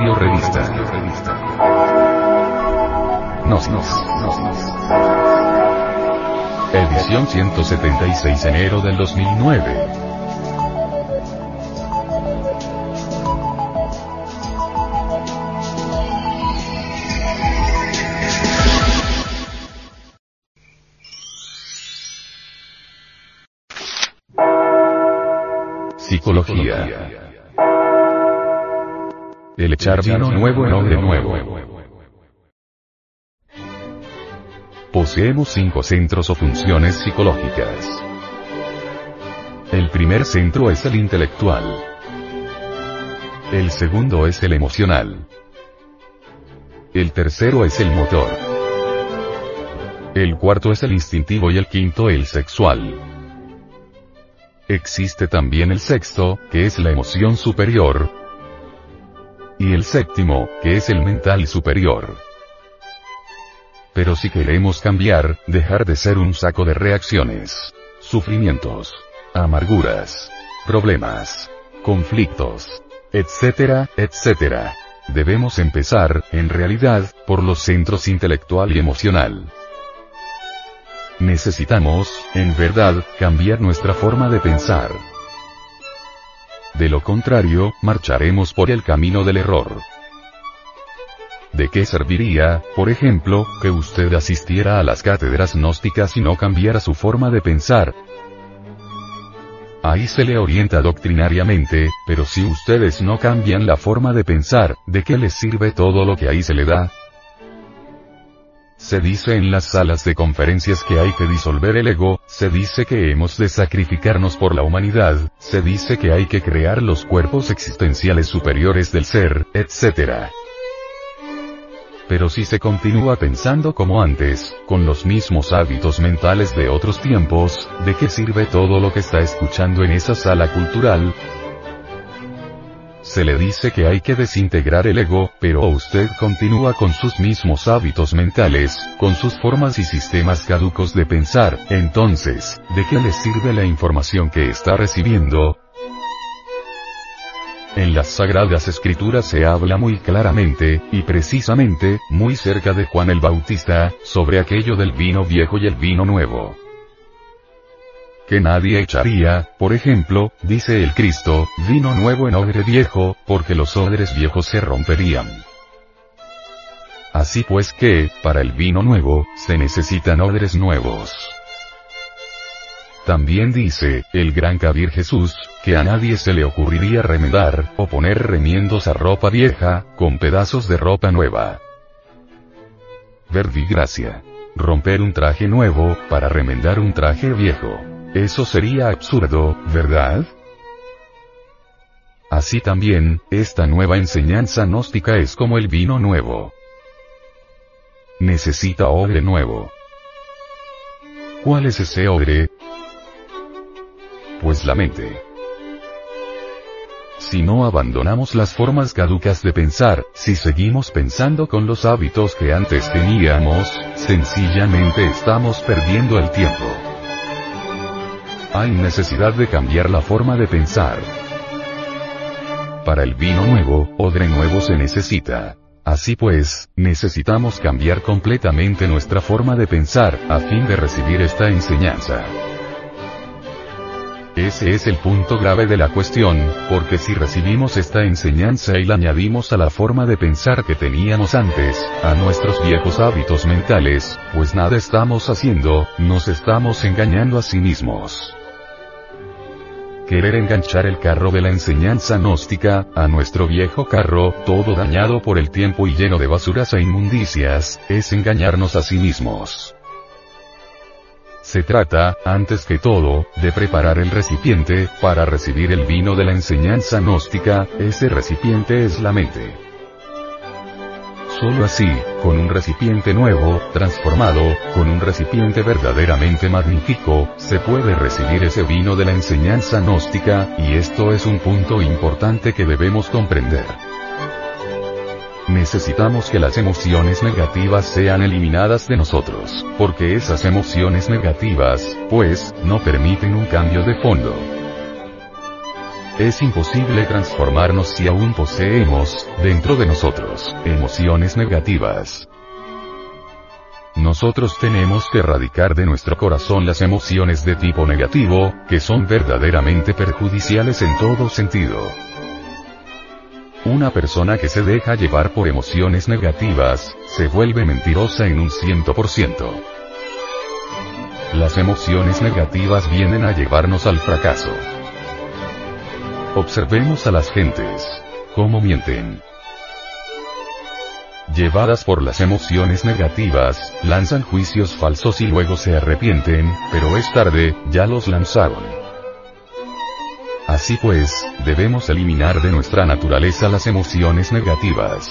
Radio Revista. Nos, nos, nos, nos. Edición 176 enero del 2009. Psicología. El echar vino nuevo en odre nuevo. Poseemos cinco centros o funciones psicológicas. El primer centro es el intelectual. El segundo es el emocional. El tercero es el motor. El cuarto es el instintivo y el quinto el sexual. Existe también el sexto, que es la emoción superior. Y el séptimo, que es el mental superior. Pero si queremos cambiar, dejar de ser un saco de reacciones, sufrimientos, amarguras, problemas, conflictos, etcétera, etcétera. Debemos empezar, en realidad, por los centros intelectual y emocional. Necesitamos, en verdad, cambiar nuestra forma de pensar. De lo contrario, marcharemos por el camino del error. ¿De qué serviría, por ejemplo, que usted asistiera a las cátedras gnósticas y no cambiara su forma de pensar? Ahí se le orienta doctrinariamente, pero si ustedes no cambian la forma de pensar, ¿de qué les sirve todo lo que ahí se le da? Se dice en las salas de conferencias que hay que disolver el ego, se dice que hemos de sacrificarnos por la humanidad, se dice que hay que crear los cuerpos existenciales superiores del ser, etc. Pero si se continúa pensando como antes, con los mismos hábitos mentales de otros tiempos, ¿de qué sirve todo lo que está escuchando en esa sala cultural? Se le dice que hay que desintegrar el ego, pero usted continúa con sus mismos hábitos mentales, con sus formas y sistemas caducos de pensar, entonces, ¿de qué le sirve la información que está recibiendo? En las Sagradas Escrituras se habla muy claramente, y precisamente, muy cerca de Juan el Bautista, sobre aquello del vino viejo y el vino nuevo. Que nadie echaría, por ejemplo, dice el Cristo, vino nuevo en odre viejo, porque los odres viejos se romperían. Así pues que, para el vino nuevo, se necesitan odres nuevos. También dice, el gran Kabir Jesús, que a nadie se le ocurriría remendar, o poner remiendos a ropa vieja, con pedazos de ropa nueva. Verdigracia. Romper un traje nuevo, para remendar un traje viejo. Eso sería absurdo, ¿verdad? Así también, esta nueva enseñanza gnóstica es como el vino nuevo. Necesita odre nuevo. ¿Cuál es ese odre? Pues la mente. Si no abandonamos las formas caducas de pensar, si seguimos pensando con los hábitos que antes teníamos, sencillamente estamos perdiendo el tiempo. Hay necesidad de cambiar la forma de pensar. Para el vino nuevo, odre nuevo se necesita. Así pues, necesitamos cambiar completamente nuestra forma de pensar, a fin de recibir esta enseñanza. Ese es el punto grave de la cuestión, porque si recibimos esta enseñanza y la añadimos a la forma de pensar que teníamos antes, a nuestros viejos hábitos mentales, pues nada estamos haciendo, nos estamos engañando a sí mismos. Querer enganchar el carro de la enseñanza gnóstica, a nuestro viejo carro, todo dañado por el tiempo y lleno de basuras e inmundicias, es engañarnos a sí mismos. Se trata, antes que todo, de preparar el recipiente, para recibir el vino de la enseñanza gnóstica, ese recipiente es la mente. Solo así, con un recipiente nuevo, transformado, con un recipiente verdaderamente magnífico, se puede recibir ese vino de la enseñanza gnóstica, y esto es un punto importante que debemos comprender. Necesitamos que las emociones negativas sean eliminadas de nosotros, porque esas emociones negativas, pues, no permiten un cambio de fondo. Es imposible transformarnos si aún poseemos, dentro de nosotros, emociones negativas. Nosotros tenemos que erradicar de nuestro corazón las emociones de tipo negativo, que son verdaderamente perjudiciales en todo sentido. Una persona que se deja llevar por emociones negativas, se vuelve mentirosa en un ciento por ciento. Las emociones negativas vienen a llevarnos al fracaso. Observemos a las gentes. ¿Cómo mienten? Llevadas por las emociones negativas, lanzan juicios falsos y luego se arrepienten, pero es tarde, ya los lanzaron. Así pues, debemos eliminar de nuestra naturaleza las emociones negativas.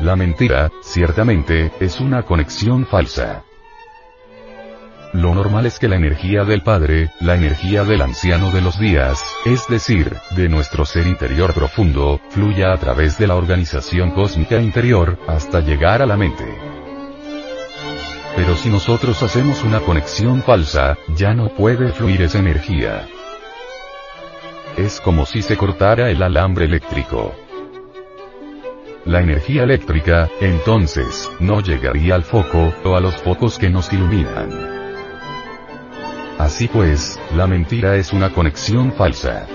La mentira, ciertamente, es una conexión falsa. Lo normal es que la energía del Padre, la energía del anciano de los días, es decir, de nuestro ser interior profundo, fluya a través de la organización cósmica interior, hasta llegar a la mente. Pero si nosotros hacemos una conexión falsa, ya no puede fluir esa energía. Es como si se cortara el alambre eléctrico. La energía eléctrica, entonces, no llegaría al foco, o a los focos que nos iluminan. Así pues, la mentira es una conexión falsa.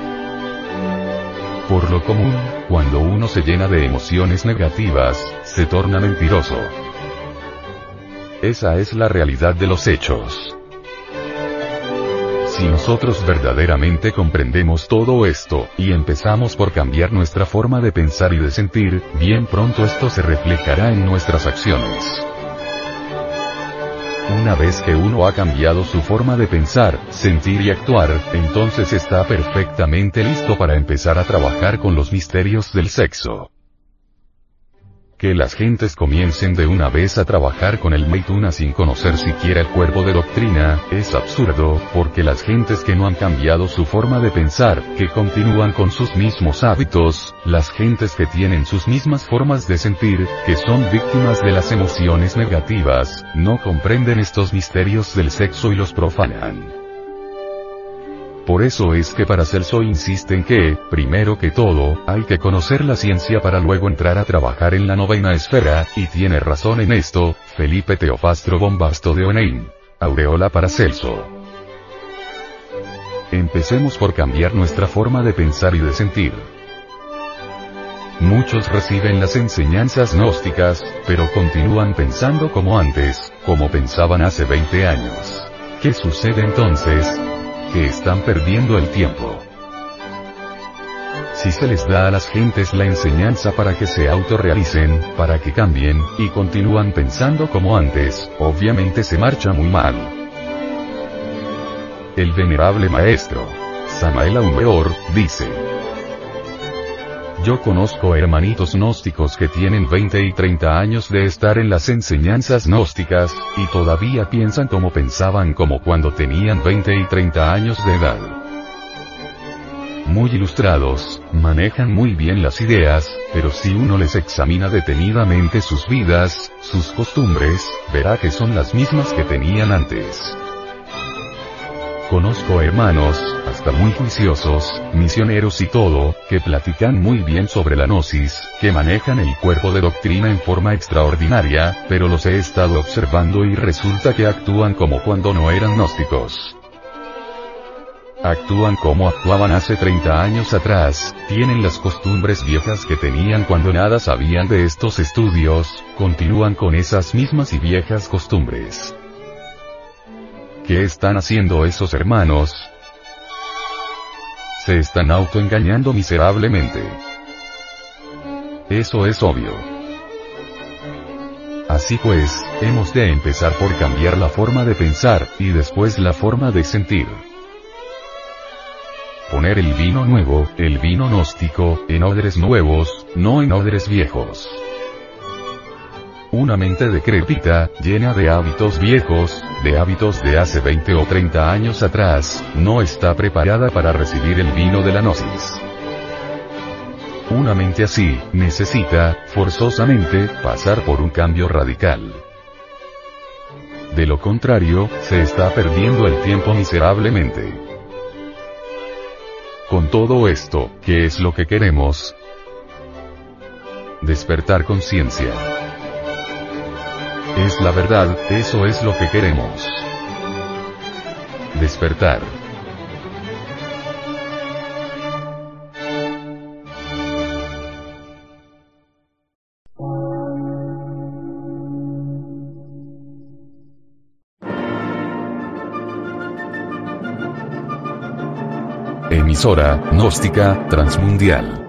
Por lo común, cuando uno se llena de emociones negativas, se torna mentiroso. Esa es la realidad de los hechos. Si nosotros verdaderamente comprendemos todo esto, y empezamos por cambiar nuestra forma de pensar y de sentir, bien pronto esto se reflejará en nuestras acciones. Una vez que uno ha cambiado su forma de pensar, sentir y actuar, entonces está perfectamente listo para empezar a trabajar con los misterios del sexo. Que las gentes comiencen de una vez a trabajar con el Meituna sin conocer siquiera el cuerpo de doctrina, es absurdo, porque las gentes que no han cambiado su forma de pensar, que continúan con sus mismos hábitos, las gentes que tienen sus mismas formas de sentir, que son víctimas de las emociones negativas, no comprenden estos misterios del sexo y los profanan. Por eso es que Paracelso insiste en que, primero que todo, hay que conocer la ciencia para luego entrar a trabajar en la novena esfera, y tiene razón en esto, Felipe Teofastro Bombasto de Oneim. Aureola Paracelso. Empecemos por cambiar nuestra forma de pensar y de sentir. Muchos reciben las enseñanzas gnósticas, pero continúan pensando como antes, como pensaban hace 20 años. ¿Qué sucede entonces? Que están perdiendo el tiempo. Si se les da a las gentes la enseñanza para que se autorrealicen, para que cambien, y continúan pensando como antes, obviamente se marcha muy mal. El venerable maestro, Samael Aumeor, dice, yo conozco hermanitos gnósticos que tienen 20 y 30 años de estar en las enseñanzas gnósticas, y todavía piensan como pensaban como cuando tenían 20 y 30 años de edad. Muy ilustrados, manejan muy bien las ideas, pero si uno les examina detenidamente sus vidas, sus costumbres, verá que son las mismas que tenían antes. Conozco hermanos, hasta muy juiciosos, misioneros y todo, que platican muy bien sobre la gnosis, que manejan el cuerpo de doctrina en forma extraordinaria, pero los he estado observando y resulta que actúan como cuando no eran gnósticos. Actúan como actuaban hace 30 años atrás, tienen las costumbres viejas que tenían cuando nada sabían de estos estudios, continúan con esas mismas y viejas costumbres. ¿Qué están haciendo esos hermanos? Se están autoengañando miserablemente. Eso es obvio. Así pues, hemos de empezar por cambiar la forma de pensar, y después la forma de sentir. Poner el vino nuevo, el vino gnóstico, en odres nuevos, no en odres viejos. Una mente decrépita, llena de hábitos viejos, de hábitos de hace 20 o 30 años atrás, no está preparada para recibir el vino de la gnosis. Una mente así, necesita, forzosamente, pasar por un cambio radical. De lo contrario, se está perdiendo el tiempo miserablemente. Con todo esto, ¿qué es lo que queremos? Despertar conciencia. La verdad, eso es lo que queremos. Despertar. Emisora, gnóstica, transmundial.